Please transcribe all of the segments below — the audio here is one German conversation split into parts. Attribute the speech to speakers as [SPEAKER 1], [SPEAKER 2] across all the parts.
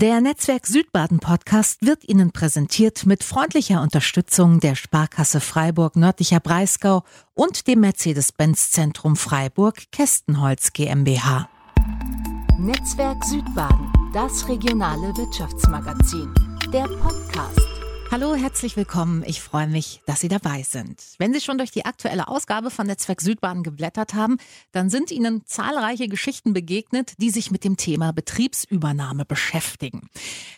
[SPEAKER 1] Der Netzwerk Südbaden Podcast wird Ihnen präsentiert mit freundlicher Unterstützung der Sparkasse Freiburg Nördlicher Breisgau und dem Mercedes-Benz Zentrum Freiburg Kästenholz GmbH.
[SPEAKER 2] Netzwerk Südbaden, das regionale Wirtschaftsmagazin, der Podcast.
[SPEAKER 1] Hallo, herzlich willkommen. Ich freue mich, dass Sie dabei sind. Wenn Sie schon durch die aktuelle Ausgabe von Netzwerk Südbahn geblättert haben, dann sind Ihnen zahlreiche Geschichten begegnet, die sich mit dem Thema Betriebsübernahme beschäftigen.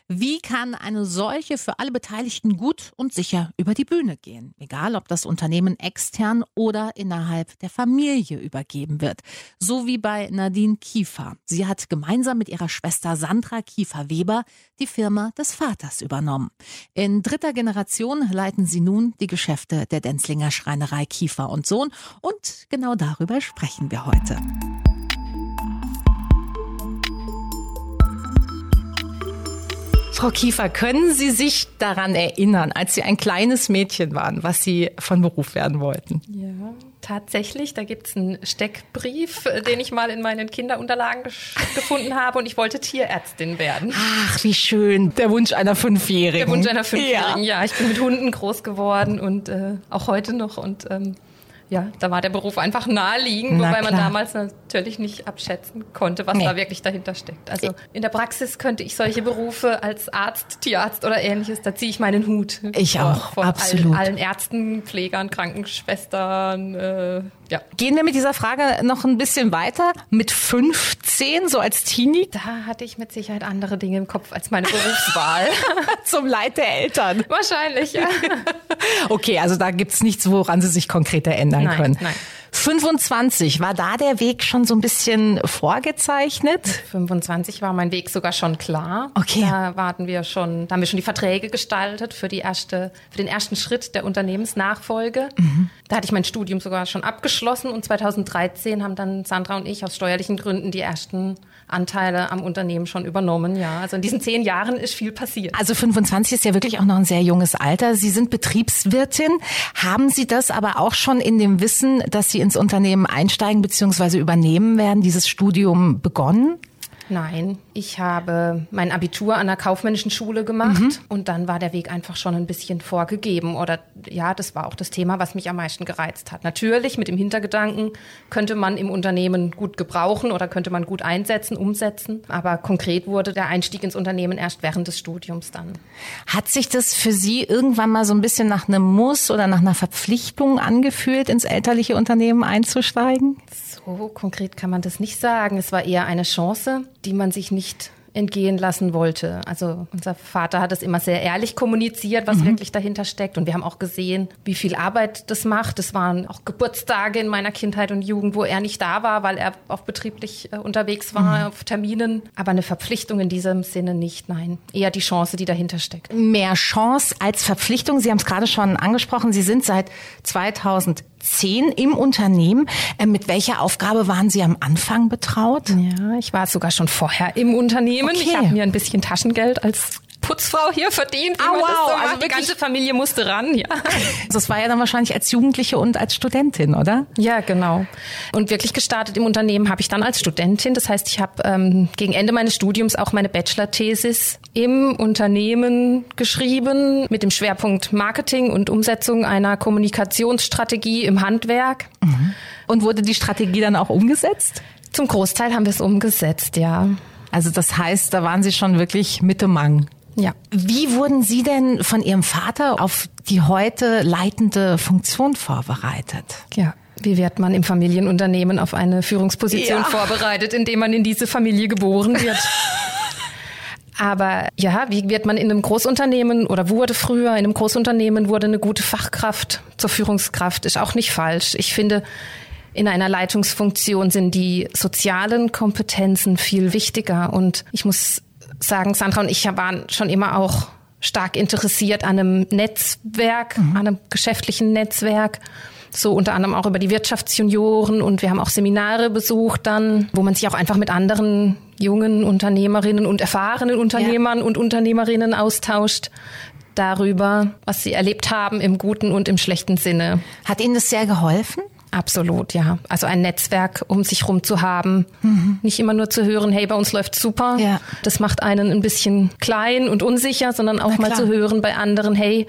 [SPEAKER 1] Wie kann eine solche für alle Beteiligten gut und sicher über die Bühne gehen? Egal, ob das Unternehmen extern oder innerhalb der Familie übergeben wird. So wie bei Nadine Kiefer. Sie hat gemeinsam mit ihrer Schwester Sandra Kiefer-Weber die Firma des Vaters übernommen. In dritter Generation leiten sie nun die Geschäfte der Denzlinger Schreinerei Kiefer und Sohn und genau darüber sprechen wir heute. Frau Kiefer, können Sie sich daran erinnern, als Sie ein kleines Mädchen waren, was Sie von Beruf werden wollten?
[SPEAKER 3] Ja, tatsächlich. Da gibt es einen Steckbrief, äh, den ich mal in meinen Kinderunterlagen gefunden habe und ich wollte Tierärztin werden.
[SPEAKER 1] Ach, wie schön. Der Wunsch einer Fünfjährigen.
[SPEAKER 3] Der Wunsch einer Fünfjährigen, ja. ja ich bin mit Hunden groß geworden und äh, auch heute noch und ähm, ja, da war der Beruf einfach naheliegend, Na, wobei man damals natürlich nicht abschätzen konnte, was nee. da wirklich dahinter steckt. Also in der Praxis könnte ich solche Berufe als Arzt, Tierarzt oder ähnliches, da ziehe ich meinen Hut.
[SPEAKER 1] Ich vor, auch,
[SPEAKER 3] vor
[SPEAKER 1] absolut.
[SPEAKER 3] Allen, allen, Ärzten, Pflegern, Krankenschwestern, äh, ja.
[SPEAKER 1] Gehen wir mit dieser Frage noch ein bisschen weiter. Mit 15, so als Teenie?
[SPEAKER 3] Da hatte ich mit Sicherheit andere Dinge im Kopf als meine Berufswahl.
[SPEAKER 1] Zum Leid der Eltern.
[SPEAKER 3] Wahrscheinlich, ja.
[SPEAKER 1] okay, also da gibt's nichts, woran Sie sich konkret erinnern
[SPEAKER 3] nein,
[SPEAKER 1] können.
[SPEAKER 3] Nein.
[SPEAKER 1] 25, war da der Weg schon so ein bisschen vorgezeichnet?
[SPEAKER 3] 25 war mein Weg sogar schon klar.
[SPEAKER 1] Okay.
[SPEAKER 3] Da warten wir schon, da haben wir schon die Verträge gestaltet für die erste, für den ersten Schritt der Unternehmensnachfolge. Mhm. Da hatte ich mein Studium sogar schon abgeschlossen und 2013 haben dann Sandra und ich aus steuerlichen Gründen die ersten Anteile am Unternehmen schon übernommen. Ja, also in diesen zehn Jahren ist viel passiert.
[SPEAKER 1] Also 25 ist ja wirklich auch noch ein sehr junges Alter. Sie sind Betriebswirtin. Haben Sie das aber auch schon in dem Wissen, dass Sie ins Unternehmen einsteigen bzw. übernehmen werden, dieses Studium begonnen?
[SPEAKER 3] Nein, ich habe mein Abitur an der kaufmännischen Schule gemacht mhm. und dann war der Weg einfach schon ein bisschen vorgegeben. Oder ja, das war auch das Thema, was mich am meisten gereizt hat. Natürlich mit dem Hintergedanken, könnte man im Unternehmen gut gebrauchen oder könnte man gut einsetzen, umsetzen. Aber konkret wurde der Einstieg ins Unternehmen erst während des Studiums dann.
[SPEAKER 1] Hat sich das für Sie irgendwann mal so ein bisschen nach einem Muss oder nach einer Verpflichtung angefühlt, ins elterliche Unternehmen einzusteigen?
[SPEAKER 3] So konkret kann man das nicht sagen. Es war eher eine Chance, die man sich nicht entgehen lassen wollte. Also unser Vater hat es immer sehr ehrlich kommuniziert, was mhm. wirklich dahinter steckt. Und wir haben auch gesehen, wie viel Arbeit das macht. Es waren auch Geburtstage in meiner Kindheit und Jugend, wo er nicht da war, weil er auch betrieblich äh, unterwegs war, mhm. auf Terminen. Aber eine Verpflichtung in diesem Sinne nicht, nein. Eher die Chance, die dahinter steckt.
[SPEAKER 1] Mehr Chance als Verpflichtung. Sie haben es gerade schon angesprochen. Sie sind seit 2010 im Unternehmen. Äh, mit welcher Aufgabe waren Sie am Anfang betraut?
[SPEAKER 3] Ja, ich war sogar schon vorher im Unternehmen nehmen. Okay. Ich habe mir ein bisschen Taschengeld als Putzfrau hier verdient.
[SPEAKER 1] Ah, wow. So
[SPEAKER 3] also die ganze Familie musste ran, ja.
[SPEAKER 1] Das war ja dann wahrscheinlich als Jugendliche und als Studentin, oder?
[SPEAKER 3] Ja, genau. Und wirklich gestartet im Unternehmen habe ich dann als Studentin. Das heißt, ich habe ähm, gegen Ende meines Studiums auch meine Bachelor-Thesis im Unternehmen geschrieben mit dem Schwerpunkt Marketing und Umsetzung einer Kommunikationsstrategie im Handwerk.
[SPEAKER 1] Mhm. Und wurde die Strategie dann auch umgesetzt?
[SPEAKER 3] Zum Großteil haben wir es umgesetzt, ja.
[SPEAKER 1] Also das heißt, da waren Sie schon wirklich Mitte Mang.
[SPEAKER 3] Ja.
[SPEAKER 1] Wie wurden Sie denn von Ihrem Vater auf die heute leitende Funktion vorbereitet?
[SPEAKER 3] Ja. Wie wird man im Familienunternehmen auf eine Führungsposition ja. vorbereitet, indem man in diese Familie geboren wird? Aber ja, wie wird man in einem Großunternehmen oder wurde früher in einem Großunternehmen wurde eine gute Fachkraft zur Führungskraft, ist auch nicht falsch. Ich finde, in einer Leitungsfunktion sind die sozialen Kompetenzen viel wichtiger. Und ich muss sagen, Sandra und ich waren schon immer auch stark interessiert an einem Netzwerk, mhm. an einem geschäftlichen Netzwerk. So unter anderem auch über die Wirtschaftsjunioren und wir haben auch Seminare besucht dann, wo man sich auch einfach mit anderen jungen Unternehmerinnen und erfahrenen Unternehmern ja. und Unternehmerinnen austauscht darüber, was sie erlebt haben im guten und im schlechten Sinne.
[SPEAKER 1] Hat Ihnen das sehr geholfen?
[SPEAKER 3] Absolut, ja. Also ein Netzwerk um sich rum zu haben. Mhm. Nicht immer nur zu hören, hey, bei uns läuft super. Ja. Das macht einen ein bisschen klein und unsicher, sondern auch mal zu hören bei anderen, hey,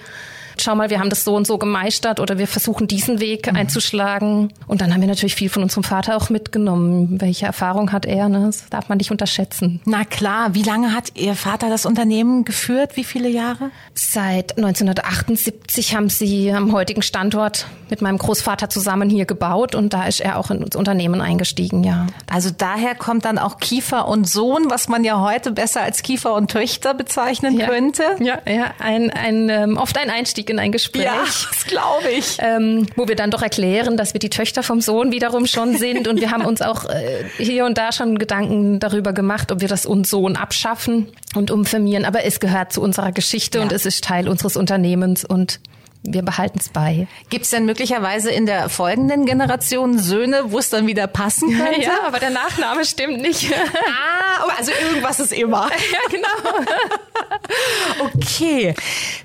[SPEAKER 3] schau mal, wir haben das so und so gemeistert oder wir versuchen diesen Weg mhm. einzuschlagen. Und dann haben wir natürlich viel von unserem Vater auch mitgenommen. Welche Erfahrung hat er? Ne? Das darf man nicht unterschätzen.
[SPEAKER 1] Na klar, wie lange hat Ihr Vater das Unternehmen geführt? Wie viele Jahre?
[SPEAKER 3] Seit 1978 haben sie am heutigen Standort mit meinem Großvater zusammen hier gebaut und da ist er auch ins Unternehmen eingestiegen, ja.
[SPEAKER 1] Also daher kommt dann auch Kiefer und Sohn, was man ja heute besser als Kiefer und Töchter bezeichnen
[SPEAKER 3] ja.
[SPEAKER 1] könnte.
[SPEAKER 3] Ja, ja, ein, ein, ähm, oft ein Einstieg in ein Gespräch. Ja,
[SPEAKER 1] das glaube ich.
[SPEAKER 3] Ähm, wo wir dann doch erklären, dass wir die Töchter vom Sohn wiederum schon sind. Und wir haben uns auch äh, hier und da schon Gedanken darüber gemacht, ob wir das und Sohn abschaffen und umfirmieren. Aber es gehört zu unserer Geschichte ja. und es ist Teil unseres Unternehmens und wir behalten es bei.
[SPEAKER 1] Gibt es denn möglicherweise in der folgenden Generation Söhne, wo es dann wieder passen könnte?
[SPEAKER 3] Ja, aber der Nachname stimmt nicht.
[SPEAKER 1] ah, also irgendwas ist immer.
[SPEAKER 3] Ja, genau.
[SPEAKER 1] okay.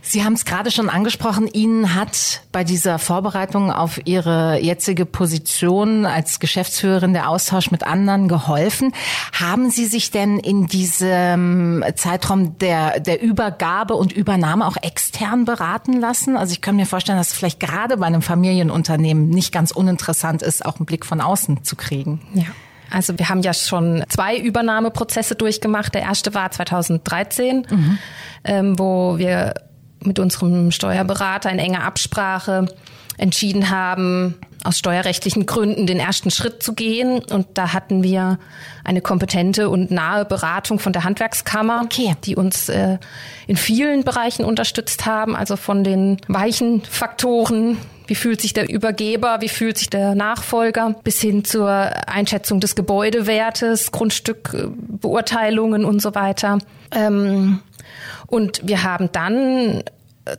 [SPEAKER 1] Sie haben es gerade schon angesprochen. Ihnen hat bei dieser Vorbereitung auf Ihre jetzige Position als Geschäftsführerin der Austausch mit anderen geholfen. Haben Sie sich denn in diesem Zeitraum der, der Übergabe und Übernahme auch extern beraten lassen? Also ich kann mir vorstellen, dass es vielleicht gerade bei einem Familienunternehmen nicht ganz uninteressant ist, auch einen Blick von außen zu kriegen.
[SPEAKER 3] Ja. Also wir haben ja schon zwei Übernahmeprozesse durchgemacht. Der erste war 2013, mhm. ähm, wo wir mit unserem Steuerberater in enger Absprache entschieden haben, aus steuerrechtlichen Gründen den ersten Schritt zu gehen. Und da hatten wir eine kompetente und nahe Beratung von der Handwerkskammer, okay. die uns äh, in vielen Bereichen unterstützt haben, also von den weichen Faktoren. Wie fühlt sich der Übergeber? Wie fühlt sich der Nachfolger? Bis hin zur Einschätzung des Gebäudewertes, Grundstückbeurteilungen und so weiter. Ähm, und wir haben dann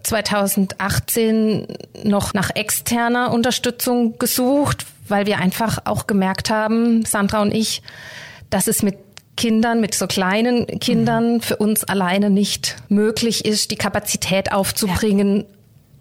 [SPEAKER 3] 2018 noch nach externer Unterstützung gesucht, weil wir einfach auch gemerkt haben, Sandra und ich, dass es mit Kindern, mit so kleinen Kindern mhm. für uns alleine nicht möglich ist, die Kapazität aufzubringen, ja.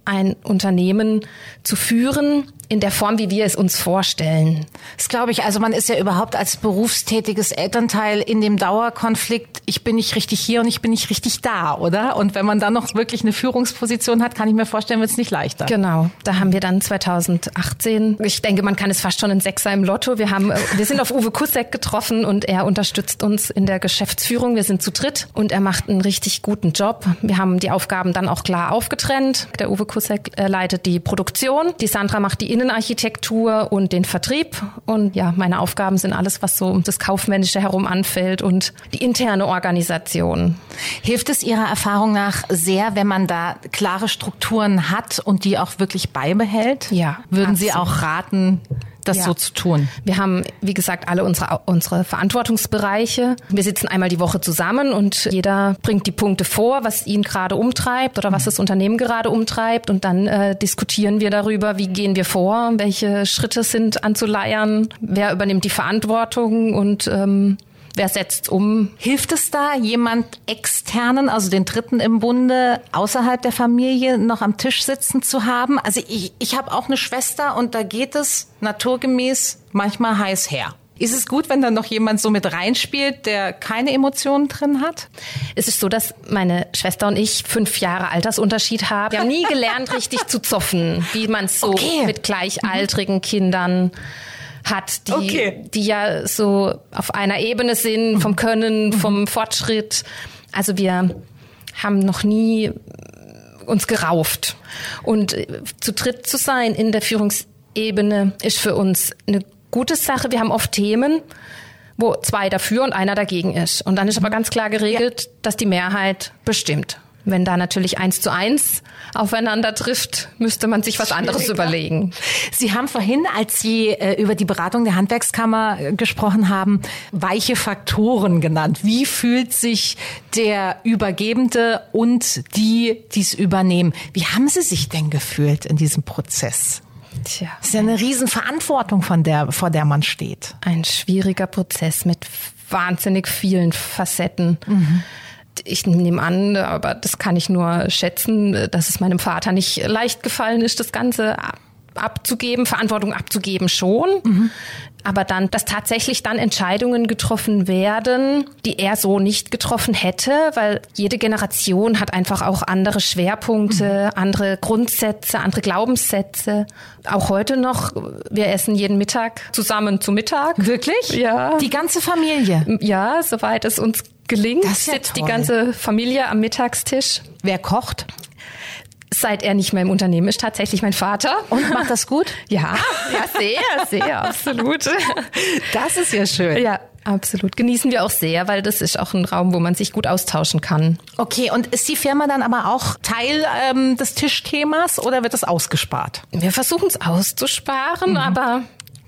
[SPEAKER 3] ein Unternehmen zu führen, in der Form, wie wir es uns vorstellen.
[SPEAKER 1] Das glaube ich. Also man ist ja überhaupt als berufstätiges Elternteil in dem Dauerkonflikt, ich bin nicht richtig hier und ich bin nicht richtig da, oder? Und wenn man dann noch wirklich eine Führungsposition hat, kann ich mir vorstellen, wird es nicht leichter.
[SPEAKER 3] Genau. Da haben wir dann 2018, ich denke, man kann es fast schon ein Sechser im Lotto. Wir haben, wir sind auf Uwe Kusek getroffen und er unterstützt uns in der Geschäftsführung. Wir sind zu dritt und er macht einen richtig guten Job. Wir haben die Aufgaben dann auch klar aufgetrennt. Der Uwe Kusek äh, leitet die Produktion. Die Sandra macht die Innenarchitektur und den Vertrieb. Und ja, meine Aufgaben sind alles, was so um das Kaufmännische herum anfällt und die interne Organisation.
[SPEAKER 1] Hilft es Ihrer Erfahrung nach sehr, wenn man da klare Strukturen hat und die auch wirklich beibehält?
[SPEAKER 3] Ja.
[SPEAKER 1] Würden absolut. Sie auch raten, das ja. so zu tun?
[SPEAKER 3] Wir haben, wie gesagt, alle unsere, unsere Verantwortungsbereiche. Wir sitzen einmal die Woche zusammen und jeder bringt die Punkte vor, was ihn gerade umtreibt oder was mhm. das Unternehmen gerade umtreibt. Und dann äh, diskutieren wir darüber, wie gehen wir vor, welche Schritte sind anzuleiern, wer übernimmt die Verantwortung und ähm, Wer setzt um?
[SPEAKER 1] Hilft es da, jemand externen, also den Dritten im Bunde, außerhalb der Familie noch am Tisch sitzen zu haben? Also ich, ich habe auch eine Schwester und da geht es naturgemäß manchmal heiß her. Ist es gut, wenn da noch jemand so mit reinspielt, der keine Emotionen drin hat?
[SPEAKER 3] Es ist so, dass meine Schwester und ich fünf Jahre Altersunterschied haben. Wir haben nie gelernt, richtig zu zoffen, wie man es so okay. mit gleichaltrigen Kindern hat, die, okay. die ja so auf einer Ebene sind, vom Können, vom Fortschritt. Also wir haben noch nie uns gerauft. Und äh, zu dritt zu sein in der Führungsebene ist für uns eine gute Sache. Wir haben oft Themen, wo zwei dafür und einer dagegen ist. Und dann ist aber ganz klar geregelt, ja. dass die Mehrheit bestimmt. Wenn da natürlich eins zu eins aufeinander trifft, müsste man sich was anderes überlegen.
[SPEAKER 1] Sie haben vorhin, als Sie äh, über die Beratung der Handwerkskammer äh, gesprochen haben, weiche Faktoren genannt. Wie fühlt sich der Übergebende und die, die es übernehmen? Wie haben Sie sich denn gefühlt in diesem Prozess? Tja. Das ist ja eine Riesenverantwortung, von der, vor der man steht.
[SPEAKER 3] Ein schwieriger Prozess mit wahnsinnig vielen Facetten. Mhm ich nehme an, aber das kann ich nur schätzen, dass es meinem Vater nicht leicht gefallen ist, das Ganze abzugeben, Verantwortung abzugeben schon. Mhm. Aber dann, dass tatsächlich dann Entscheidungen getroffen werden, die er so nicht getroffen hätte, weil jede Generation hat einfach auch andere Schwerpunkte, mhm. andere Grundsätze, andere Glaubenssätze. Auch heute noch, wir essen jeden Mittag zusammen zu Mittag.
[SPEAKER 1] Wirklich?
[SPEAKER 3] Ja.
[SPEAKER 1] Die ganze Familie?
[SPEAKER 3] Ja, soweit es uns gelingt, ja sitzt toll. die ganze Familie am Mittagstisch.
[SPEAKER 1] Wer kocht?
[SPEAKER 3] Seit er nicht mehr im Unternehmen ist, tatsächlich mein Vater.
[SPEAKER 1] Und macht das gut?
[SPEAKER 3] Ja, ja, sehr, sehr, absolut.
[SPEAKER 1] Das ist ja schön.
[SPEAKER 3] Ja, absolut. Genießen wir auch sehr, weil das ist auch ein Raum, wo man sich gut austauschen kann.
[SPEAKER 1] Okay, und ist die Firma dann aber auch Teil ähm, des Tischthemas oder wird das ausgespart?
[SPEAKER 3] Wir versuchen es auszusparen, mhm. aber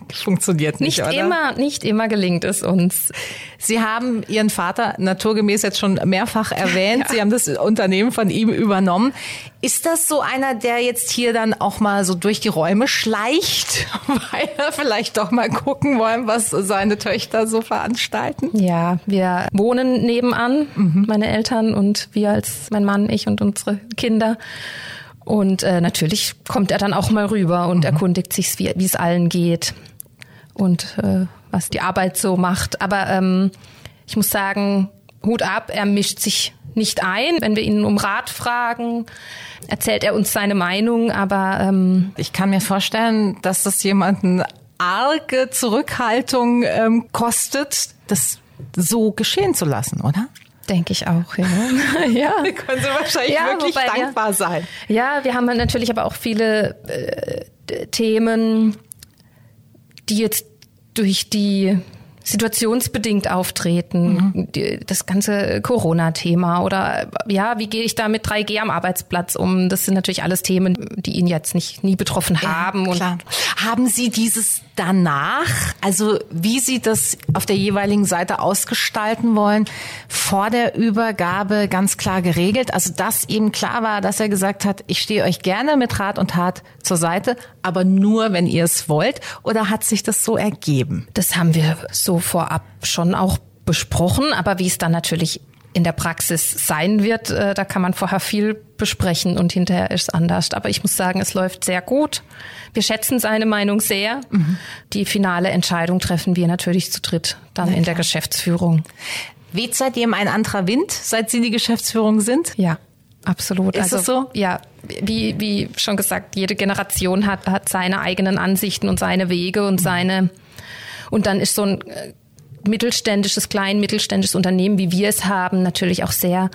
[SPEAKER 1] funktioniert nicht,
[SPEAKER 3] nicht
[SPEAKER 1] oder?
[SPEAKER 3] immer, nicht immer gelingt es uns.
[SPEAKER 1] Sie haben Ihren Vater naturgemäß jetzt schon mehrfach erwähnt. ja. Sie haben das Unternehmen von ihm übernommen. Ist das so einer, der jetzt hier dann auch mal so durch die Räume schleicht, weil er vielleicht doch mal gucken wollen, was seine Töchter so veranstalten?
[SPEAKER 3] Ja, wir wohnen nebenan, mhm. meine Eltern und wir als mein Mann, ich und unsere Kinder. Und äh, natürlich kommt er dann auch mal rüber und mhm. erkundigt sich, wie es allen geht und äh, was die Arbeit so macht. Aber ähm, ich muss sagen, Hut ab, er mischt sich nicht ein. Wenn wir ihn um Rat fragen, erzählt er uns seine Meinung, aber ähm,
[SPEAKER 1] ich kann mir vorstellen, dass das jemanden arge Zurückhaltung ähm, kostet, das so geschehen zu lassen, oder?
[SPEAKER 3] Denke ich auch, ja.
[SPEAKER 1] ja. Können Sie wahrscheinlich ja, wirklich wobei, dankbar sein.
[SPEAKER 3] Ja, wir haben natürlich aber auch viele äh, Themen, die jetzt durch die situationsbedingt auftreten, mhm. das ganze Corona-Thema oder ja, wie gehe ich da mit 3G am Arbeitsplatz um? Das sind natürlich alles Themen, die ihn jetzt nicht nie betroffen haben.
[SPEAKER 1] Ja, haben Sie dieses danach, also wie Sie das auf der jeweiligen Seite ausgestalten wollen, vor der Übergabe ganz klar geregelt? Also dass eben klar war, dass er gesagt hat, ich stehe euch gerne mit Rat und Tat zur Seite, aber nur, wenn ihr es wollt? Oder hat sich das so ergeben?
[SPEAKER 3] Das haben wir so vorab schon auch besprochen, aber wie es dann natürlich in der Praxis sein wird, äh, da kann man vorher viel besprechen und hinterher ist es anders. Aber ich muss sagen, es läuft sehr gut. Wir schätzen seine Meinung sehr. Mhm. Die finale Entscheidung treffen wir natürlich zu dritt dann in der Geschäftsführung.
[SPEAKER 1] Weht seitdem ein anderer Wind, seit Sie die Geschäftsführung sind?
[SPEAKER 3] Ja, absolut.
[SPEAKER 1] Ist also, das so?
[SPEAKER 3] Ja, wie, wie schon gesagt, jede Generation hat, hat seine eigenen Ansichten und seine Wege und mhm. seine und dann ist so ein äh, mittelständisches, klein mittelständisches Unternehmen, wie wir es haben, natürlich auch sehr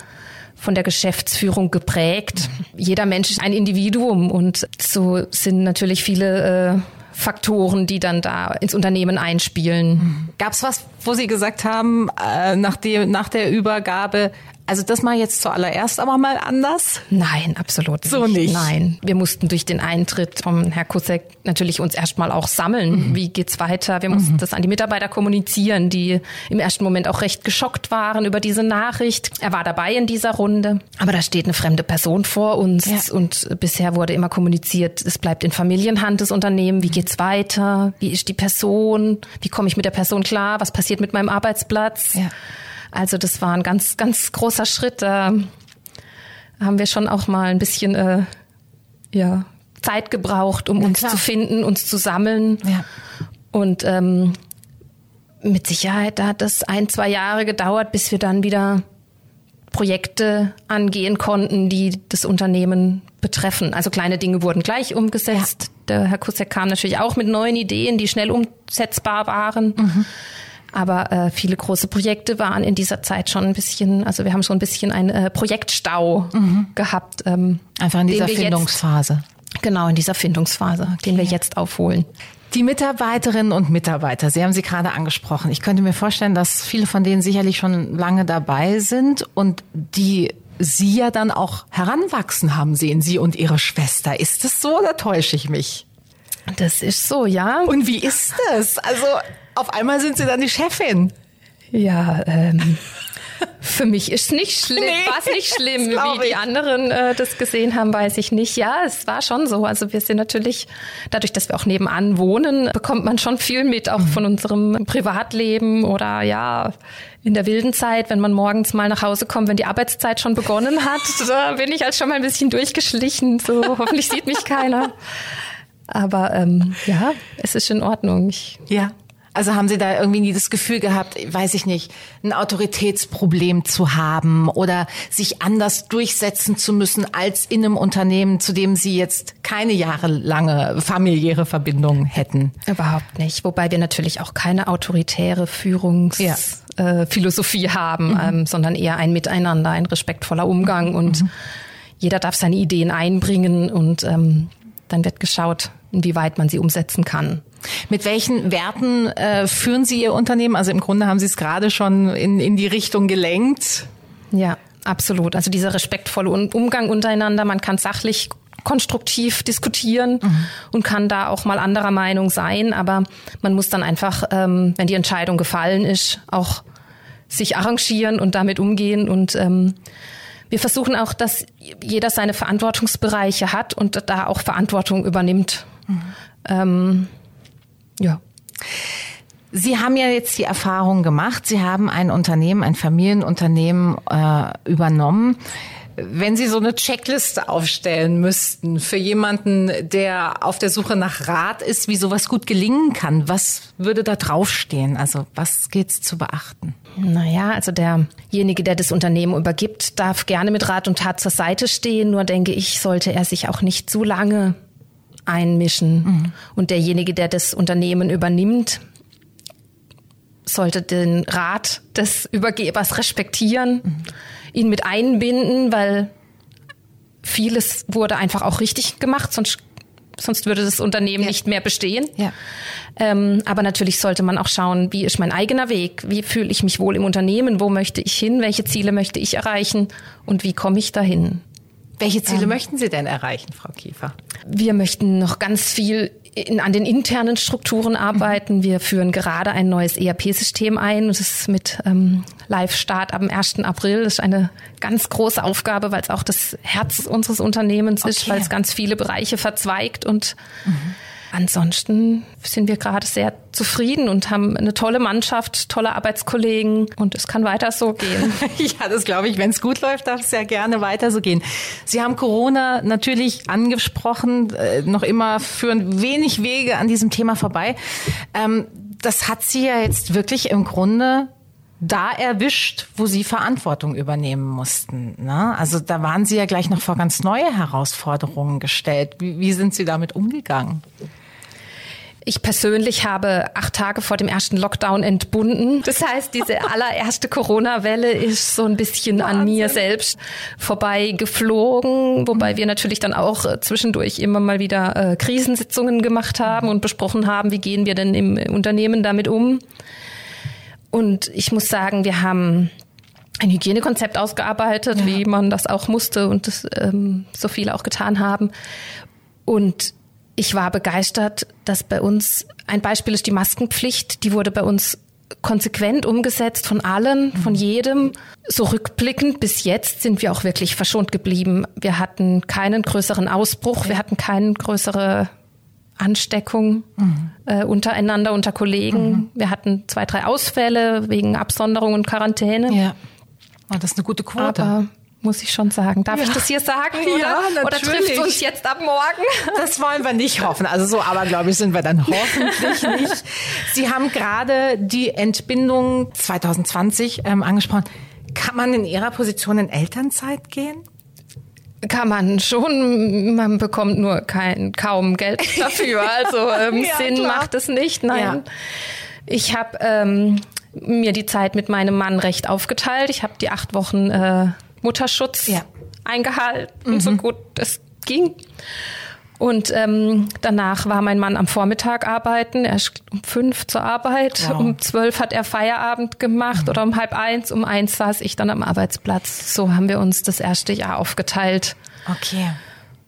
[SPEAKER 3] von der Geschäftsführung geprägt. Jeder Mensch ist ein Individuum und so sind natürlich viele äh, Faktoren, die dann da ins Unternehmen einspielen.
[SPEAKER 1] Gab es was, wo Sie gesagt haben, äh, nach, die, nach der Übergabe, also das mal jetzt zuallererst aber mal anders?
[SPEAKER 3] Nein, absolut
[SPEAKER 1] so nicht. nicht.
[SPEAKER 3] Nein, wir mussten durch den Eintritt vom Herr Kusek natürlich uns erstmal auch sammeln. Mhm. Wie geht's weiter? Wir mussten mhm. das an die Mitarbeiter kommunizieren, die im ersten Moment auch recht geschockt waren über diese Nachricht. Er war dabei in dieser Runde, aber da steht eine fremde Person vor uns ja. und bisher wurde immer kommuniziert, es bleibt in Familienhand das Unternehmen. Wie geht's weiter? Wie ist die Person? Wie komme ich mit der Person klar? Was passiert mit meinem Arbeitsplatz? Ja. Also das war ein ganz, ganz großer Schritt. Da haben wir schon auch mal ein bisschen äh, ja, Zeit gebraucht, um Na, uns klar. zu finden, uns zu sammeln. Ja. Und ähm, mit Sicherheit da hat das ein, zwei Jahre gedauert, bis wir dann wieder Projekte angehen konnten, die das Unternehmen betreffen. Also kleine Dinge wurden gleich umgesetzt. Ja. Der Herr Kusek kam natürlich auch mit neuen Ideen, die schnell umsetzbar waren. Mhm. Aber äh, viele große Projekte waren in dieser Zeit schon ein bisschen, also wir haben schon ein bisschen einen äh, Projektstau mhm. gehabt.
[SPEAKER 1] Ähm, Einfach in dieser Findungsphase.
[SPEAKER 3] Jetzt, genau, in dieser Findungsphase, okay. den wir jetzt aufholen.
[SPEAKER 1] Die Mitarbeiterinnen und Mitarbeiter, Sie haben sie gerade angesprochen. Ich könnte mir vorstellen, dass viele von denen sicherlich schon lange dabei sind und die Sie ja dann auch heranwachsen haben sehen, Sie und Ihre Schwester. Ist das so oder täusche ich mich?
[SPEAKER 3] Das ist so, ja.
[SPEAKER 1] Und wie ist das? Also auf einmal sind Sie dann die Chefin.
[SPEAKER 3] Ja, ähm, für mich ist nicht schlimm, nee, war es nicht schlimm, wie die anderen äh, das gesehen haben, weiß ich nicht. Ja, es war schon so. Also wir sind natürlich, dadurch, dass wir auch nebenan wohnen, bekommt man schon viel mit, auch von unserem Privatleben oder ja, in der wilden Zeit, wenn man morgens mal nach Hause kommt, wenn die Arbeitszeit schon begonnen hat, da bin ich halt schon mal ein bisschen durchgeschlichen. So, hoffentlich sieht mich keiner. Aber ähm, ja, es ist in Ordnung. Ich,
[SPEAKER 1] ja. Also haben Sie da irgendwie nie das Gefühl gehabt, weiß ich nicht, ein Autoritätsproblem zu haben oder sich anders durchsetzen zu müssen als in einem Unternehmen, zu dem Sie jetzt keine jahrelange familiäre Verbindung hätten?
[SPEAKER 3] Überhaupt nicht. Wobei wir natürlich auch keine autoritäre Führungsphilosophie ja. äh, haben, mhm. ähm, sondern eher ein Miteinander, ein respektvoller Umgang und mhm. jeder darf seine Ideen einbringen und ähm, dann wird geschaut, inwieweit man sie umsetzen kann.
[SPEAKER 1] Mit welchen Werten äh, führen Sie Ihr Unternehmen? Also im Grunde haben Sie es gerade schon in, in die Richtung gelenkt.
[SPEAKER 3] Ja, absolut. Also dieser respektvolle Umgang untereinander. Man kann sachlich konstruktiv diskutieren mhm. und kann da auch mal anderer Meinung sein. Aber man muss dann einfach, ähm, wenn die Entscheidung gefallen ist, auch sich arrangieren und damit umgehen. Und ähm, wir versuchen auch, dass jeder seine Verantwortungsbereiche hat und da auch Verantwortung übernimmt. Mhm. Ähm, ja.
[SPEAKER 1] Sie haben ja jetzt die Erfahrung gemacht, Sie haben ein Unternehmen, ein Familienunternehmen äh, übernommen. Wenn Sie so eine Checkliste aufstellen müssten für jemanden, der auf der Suche nach Rat ist, wie sowas gut gelingen kann, was würde da draufstehen? Also was gilt zu beachten?
[SPEAKER 3] Naja, also derjenige, der das Unternehmen übergibt, darf gerne mit Rat und Tat zur Seite stehen. Nur denke ich, sollte er sich auch nicht zu lange einmischen. Mhm. Und derjenige, der das Unternehmen übernimmt, sollte den Rat des Übergebers respektieren, mhm. ihn mit einbinden, weil vieles wurde einfach auch richtig gemacht, sonst, sonst würde das Unternehmen ja. nicht mehr bestehen. Ja. Ähm, aber natürlich sollte man auch schauen, wie ist mein eigener Weg, wie fühle ich mich wohl im Unternehmen, wo möchte ich hin, welche Ziele möchte ich erreichen und wie komme ich dahin.
[SPEAKER 1] Welche Ziele ähm, möchten Sie denn erreichen, Frau Kiefer?
[SPEAKER 3] Wir möchten noch ganz viel in, an den internen Strukturen arbeiten. Wir führen gerade ein neues ERP-System ein. Das ist mit ähm, Live-Start am 1. April. Das ist eine ganz große Aufgabe, weil es auch das Herz unseres Unternehmens okay. ist, weil es ganz viele Bereiche verzweigt und mhm. Ansonsten sind wir gerade sehr zufrieden und haben eine tolle Mannschaft, tolle Arbeitskollegen und es kann weiter so gehen.
[SPEAKER 1] ja, das glaube ich. Wenn es gut läuft, darf es ja gerne weiter so gehen. Sie haben Corona natürlich angesprochen. Äh, noch immer führen wenig Wege an diesem Thema vorbei. Ähm, das hat Sie ja jetzt wirklich im Grunde da erwischt, wo sie Verantwortung übernehmen mussten. Ne? Also da waren sie ja gleich noch vor ganz neue Herausforderungen gestellt. Wie, wie sind Sie damit umgegangen?
[SPEAKER 3] Ich persönlich habe acht Tage vor dem ersten Lockdown entbunden. Das heißt, diese allererste Corona-Welle ist so ein bisschen Wahnsinn. an mir selbst vorbei geflogen, wobei wir natürlich dann auch äh, zwischendurch immer mal wieder äh, Krisensitzungen gemacht haben und besprochen haben, wie gehen wir denn im Unternehmen damit um. Und ich muss sagen, wir haben ein Hygienekonzept ausgearbeitet, ja. wie man das auch musste und das ähm, so viele auch getan haben. Und ich war begeistert, dass bei uns ein Beispiel ist die Maskenpflicht. Die wurde bei uns konsequent umgesetzt von allen, von jedem. So rückblickend bis jetzt sind wir auch wirklich verschont geblieben. Wir hatten keinen größeren Ausbruch, wir hatten keine größere Ansteckung mhm. äh, untereinander, unter Kollegen. Mhm. Wir hatten zwei, drei Ausfälle wegen Absonderung und Quarantäne.
[SPEAKER 1] Ja. Oh, das ist eine gute Quote.
[SPEAKER 3] Aber muss ich schon sagen. Darf ja. ich das hier sagen? Oder, ja, natürlich. oder trifft es uns jetzt ab morgen?
[SPEAKER 1] Das wollen wir nicht hoffen. Also so, aber glaube ich, sind wir dann hoffentlich nicht. Sie haben gerade die Entbindung 2020 ähm, angesprochen. Kann man in Ihrer Position in Elternzeit gehen?
[SPEAKER 3] Kann man schon, man bekommt nur kein, kaum Geld dafür. Also ähm, ja, Sinn klar. macht es nicht. Nein. Ja. Ich habe ähm, mir die Zeit mit meinem Mann recht aufgeteilt. Ich habe die acht Wochen äh, Mutterschutz ja. eingehalten, mhm. so gut es ging. Und ähm, danach war mein Mann am Vormittag arbeiten. Er ist um fünf zur Arbeit. Wow. Um zwölf hat er Feierabend gemacht mhm. oder um halb eins. Um eins saß ich dann am Arbeitsplatz. So haben wir uns das erste Jahr aufgeteilt.
[SPEAKER 1] Okay.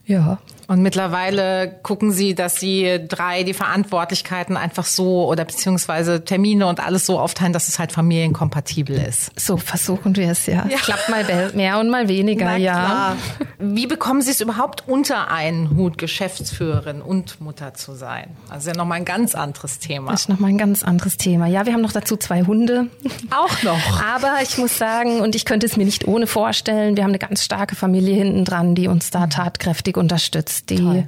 [SPEAKER 3] Ja.
[SPEAKER 1] Und mittlerweile gucken Sie, dass Sie drei die Verantwortlichkeiten einfach so oder beziehungsweise Termine und alles so aufteilen, dass es halt familienkompatibel ist.
[SPEAKER 3] So versuchen wir es ja. ja. Klappt mal mehr und mal weniger, ja. Klar.
[SPEAKER 1] Wie bekommen Sie es überhaupt unter einen Hut, Geschäftsführerin und Mutter zu sein? Also ja nochmal ein ganz anderes Thema.
[SPEAKER 3] Das ist nochmal ein ganz anderes Thema. Ja, wir haben noch dazu zwei Hunde.
[SPEAKER 1] Auch noch.
[SPEAKER 3] Aber ich muss sagen, und ich könnte es mir nicht ohne vorstellen, wir haben eine ganz starke Familie hinten dran, die uns da tatkräftig unterstützt die Toll.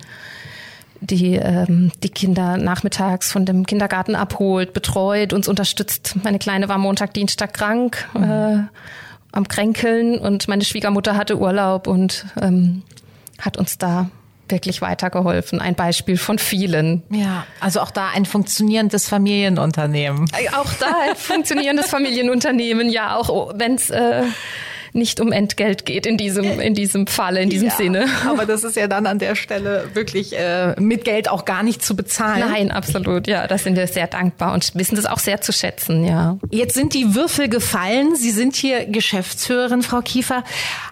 [SPEAKER 3] die ähm, die Kinder nachmittags von dem Kindergarten abholt, betreut, uns unterstützt. Meine Kleine war Montag, Dienstag krank, mhm. äh, am Kränkeln und meine Schwiegermutter hatte Urlaub und ähm, hat uns da wirklich weitergeholfen. Ein Beispiel von vielen.
[SPEAKER 1] Ja, also auch da ein funktionierendes Familienunternehmen.
[SPEAKER 3] Äh, auch da ein funktionierendes Familienunternehmen, ja, auch wenn es äh, nicht um Entgelt geht in diesem, in diesem Falle, in diesem ja, Sinne.
[SPEAKER 1] Aber das ist ja dann an der Stelle wirklich äh, mit Geld auch gar nicht zu bezahlen.
[SPEAKER 3] Nein, absolut, ja. Da sind wir sehr dankbar und wissen das auch sehr zu schätzen, ja.
[SPEAKER 1] Jetzt sind die Würfel gefallen. Sie sind hier Geschäftsführerin, Frau Kiefer.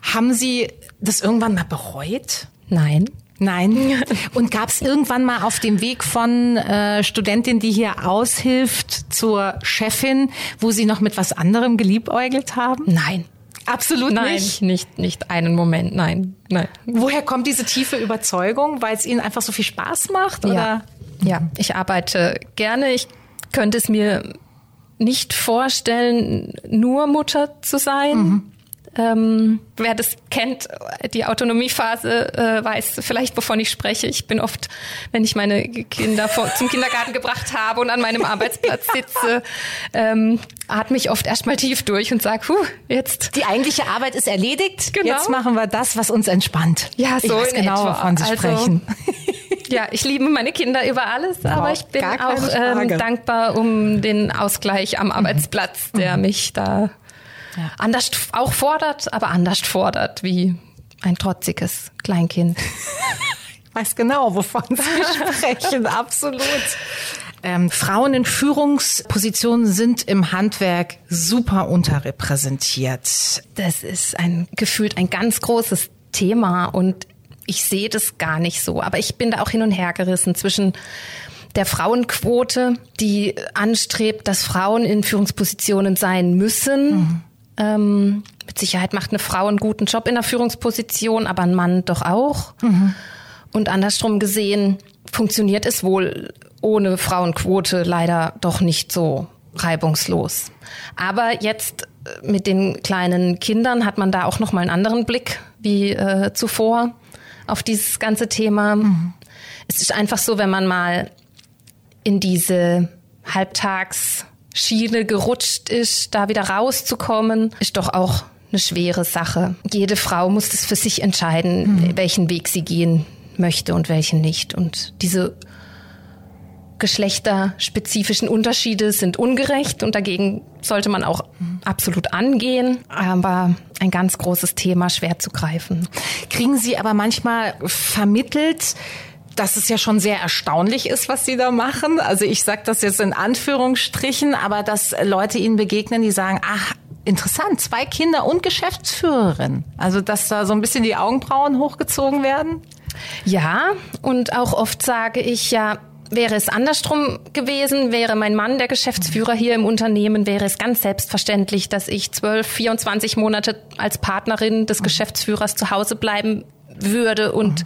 [SPEAKER 1] Haben Sie das irgendwann mal bereut?
[SPEAKER 3] Nein.
[SPEAKER 1] Nein. Und gab es irgendwann mal auf dem Weg von äh, Studentin, die hier aushilft, zur Chefin, wo Sie noch mit was anderem geliebäugelt haben?
[SPEAKER 3] Nein.
[SPEAKER 1] Absolut
[SPEAKER 3] nein,
[SPEAKER 1] nicht.
[SPEAKER 3] Nicht, nicht einen Moment, nein, nein.
[SPEAKER 1] Woher kommt diese tiefe Überzeugung? Weil es Ihnen einfach so viel Spaß macht? Oder?
[SPEAKER 3] Ja, ja. ich arbeite gerne. Ich könnte es mir nicht vorstellen, nur Mutter zu sein. Mhm. Ähm, wer das kennt, die Autonomiephase, äh, weiß vielleicht, wovon ich spreche. Ich bin oft, wenn ich meine Kinder vor, zum Kindergarten gebracht habe und an meinem Arbeitsplatz sitze, ähm, atme ich oft erstmal tief durch und sage, huh, jetzt.
[SPEAKER 1] Die eigentliche Arbeit ist erledigt. Genau. Jetzt machen wir das, was uns entspannt.
[SPEAKER 3] Ja, so
[SPEAKER 1] ich weiß genau,
[SPEAKER 3] etwa.
[SPEAKER 1] wovon Sie
[SPEAKER 3] also,
[SPEAKER 1] sprechen.
[SPEAKER 3] Ja, ich liebe meine Kinder über alles, wow, aber ich bin auch ähm, dankbar um den Ausgleich am Arbeitsplatz, der mhm. mich da ja. anders auch fordert, aber anders fordert wie ein trotziges Kleinkind.
[SPEAKER 1] ich weiß genau, wovon Sie sprechen, absolut. Ähm, Frauen in Führungspositionen sind im Handwerk super unterrepräsentiert.
[SPEAKER 3] Das ist ein gefühlt ein ganz großes Thema und ich sehe das gar nicht so. Aber ich bin da auch hin und her gerissen zwischen der Frauenquote, die anstrebt, dass Frauen in Führungspositionen sein müssen. Mhm. Ähm, mit Sicherheit macht eine Frau einen guten Job in der Führungsposition, aber ein Mann doch auch. Mhm. Und andersrum gesehen funktioniert es wohl ohne Frauenquote leider doch nicht so reibungslos. Aber jetzt äh, mit den kleinen Kindern hat man da auch noch mal einen anderen Blick wie äh, zuvor auf dieses ganze Thema. Mhm. Es ist einfach so, wenn man mal in diese halbtags Schiene gerutscht ist, da wieder rauszukommen, ist doch auch eine schwere Sache. Jede Frau muss das für sich entscheiden, mhm. welchen Weg sie gehen möchte und welchen nicht. Und diese geschlechterspezifischen Unterschiede sind ungerecht und dagegen sollte man auch absolut angehen, aber ein ganz großes Thema schwer zu greifen.
[SPEAKER 1] Kriegen Sie aber manchmal vermittelt, dass es ja schon sehr erstaunlich ist, was Sie da machen. Also ich sage das jetzt in Anführungsstrichen, aber dass Leute Ihnen begegnen, die sagen, ach, interessant, zwei Kinder und Geschäftsführerin. Also dass da so ein bisschen die Augenbrauen hochgezogen werden.
[SPEAKER 3] Ja, und auch oft sage ich ja, Wäre es andersrum gewesen, wäre mein Mann der Geschäftsführer hier im Unternehmen, wäre es ganz selbstverständlich, dass ich 12, 24 Monate als Partnerin des Geschäftsführers zu Hause bleiben würde und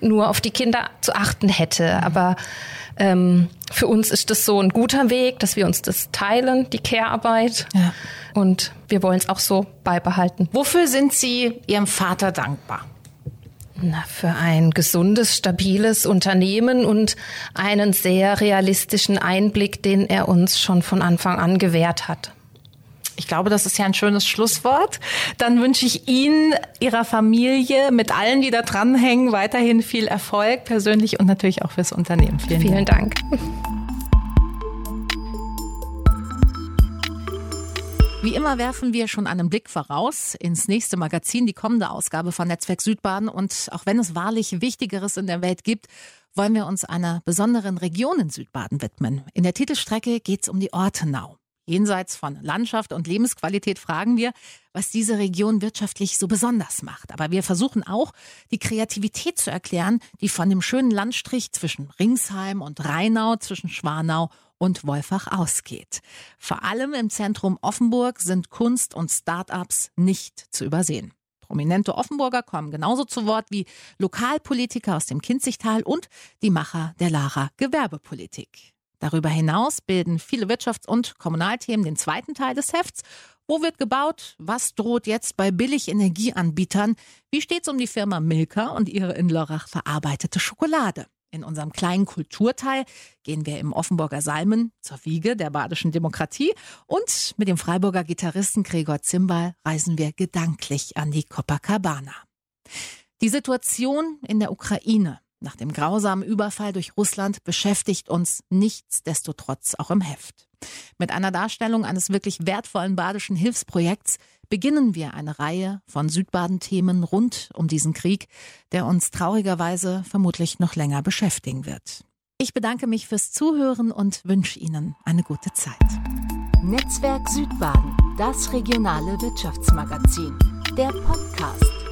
[SPEAKER 3] nur auf die Kinder zu achten hätte. Aber ähm, für uns ist das so ein guter Weg, dass wir uns das teilen, die Care-Arbeit. Ja. Und wir wollen es auch so beibehalten.
[SPEAKER 1] Wofür sind Sie Ihrem Vater dankbar?
[SPEAKER 3] Na, für ein gesundes, stabiles Unternehmen und einen sehr realistischen Einblick, den er uns schon von Anfang an gewährt hat.
[SPEAKER 1] Ich glaube, das ist ja ein schönes Schlusswort. Dann wünsche ich Ihnen, Ihrer Familie, mit allen, die da dranhängen, weiterhin viel Erfolg, persönlich und natürlich auch fürs Unternehmen.
[SPEAKER 3] Vielen, Vielen Dank. Dank.
[SPEAKER 1] Wie immer werfen wir schon einen Blick voraus ins nächste Magazin, die kommende Ausgabe von Netzwerk Südbaden. Und auch wenn es wahrlich Wichtigeres in der Welt gibt, wollen wir uns einer besonderen Region in Südbaden widmen. In der Titelstrecke geht es um die Ortenau. Jenseits von Landschaft und Lebensqualität fragen wir, was diese Region wirtschaftlich so besonders macht. Aber wir versuchen auch, die Kreativität zu erklären, die von dem schönen Landstrich zwischen Ringsheim und Rheinau, zwischen Schwanau und Wolfach ausgeht. Vor allem im Zentrum Offenburg sind Kunst und Start-ups nicht zu übersehen. Prominente Offenburger kommen genauso zu Wort wie Lokalpolitiker aus dem Kinzigtal und die Macher der Lara Gewerbepolitik. Darüber hinaus bilden viele Wirtschafts- und Kommunalthemen den zweiten Teil des Hefts. Wo wird gebaut? Was droht jetzt bei Billigenergieanbietern? Wie steht's um die Firma Milka und ihre in Lörrach verarbeitete Schokolade? In unserem kleinen Kulturteil gehen wir im Offenburger Salmen zur Wiege der badischen Demokratie und mit dem Freiburger Gitarristen Gregor Zimbal reisen wir gedanklich an die Copacabana. Die Situation in der Ukraine nach dem grausamen Überfall durch Russland beschäftigt uns nichtsdestotrotz auch im Heft. Mit einer Darstellung eines wirklich wertvollen badischen Hilfsprojekts beginnen wir eine Reihe von Südbaden-Themen rund um diesen Krieg, der uns traurigerweise vermutlich noch länger beschäftigen wird. Ich bedanke mich fürs Zuhören und wünsche Ihnen eine gute Zeit.
[SPEAKER 2] Netzwerk Südbaden, das regionale Wirtschaftsmagazin, der Podcast.